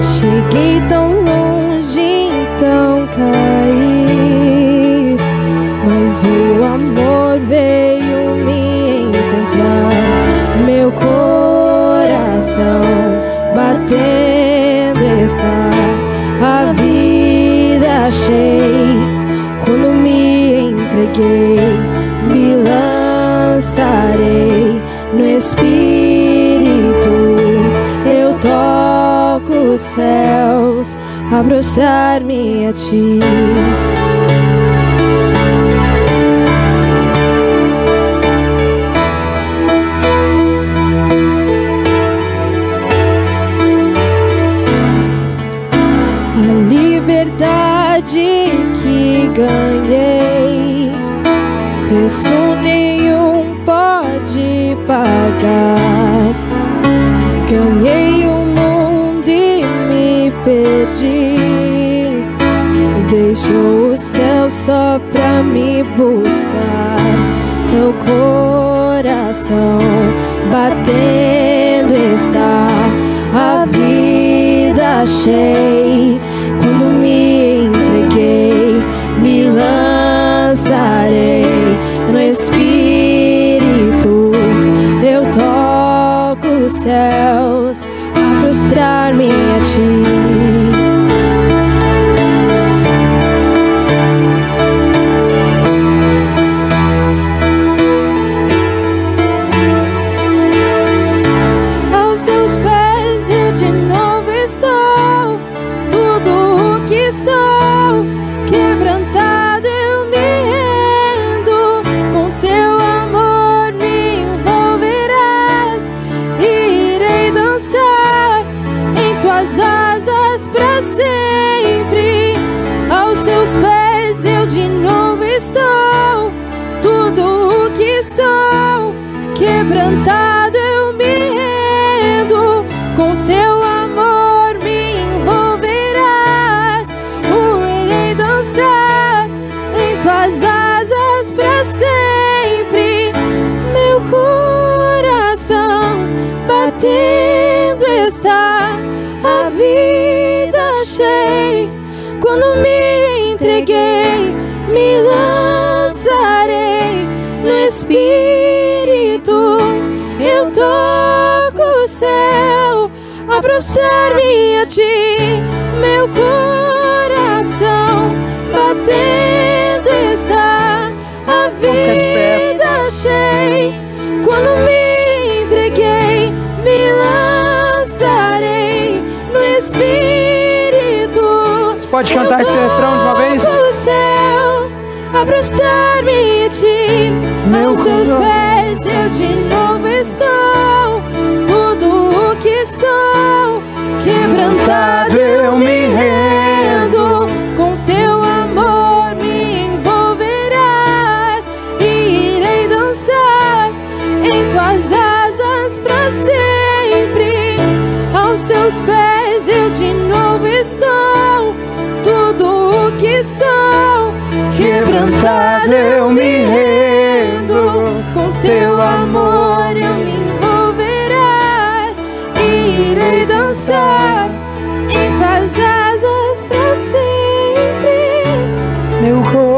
Cheguei tão longe, então caí. Mas o amor veio me encontrar. Meu coração batendo está. A vida achei quando me entreguei. Me lançarei no Espírito. Céus, aproximar-me a ti. A liberdade que ganhei, preço nenhum pode pagar. Perdi. Deixou o céu só pra me buscar. Meu coração batendo está. A vida achei quando me entreguei. Me lançarei no Espírito. Eu toco os céus a prostrar-me a ti. Sempre. Aos teus pés eu de novo estou. Tudo o que sou, quebrantado eu me rendo. Com teu amor me envolverás. O irei dançar em tuas asas para sempre. Meu coração batendo está. A vida achei quando me entreguei. Me lançarei no Espírito. Eu toco o céu, aproximar-me a ti. Meu coração pode cantar esse refrão de uma vez? Toco o céu, abraçar-me a ti. Meu Aos teus pés eu de novo estou. Tudo o que sou, quebrantado eu me rendo. Com teu amor me envolverás. E irei dançar em tuas asas para sempre. Aos teus pés eu de novo estou. Quebrantado eu me rendo, com teu amor eu me envolverás. E irei dançar em tuas asas pra sempre. Meu corpo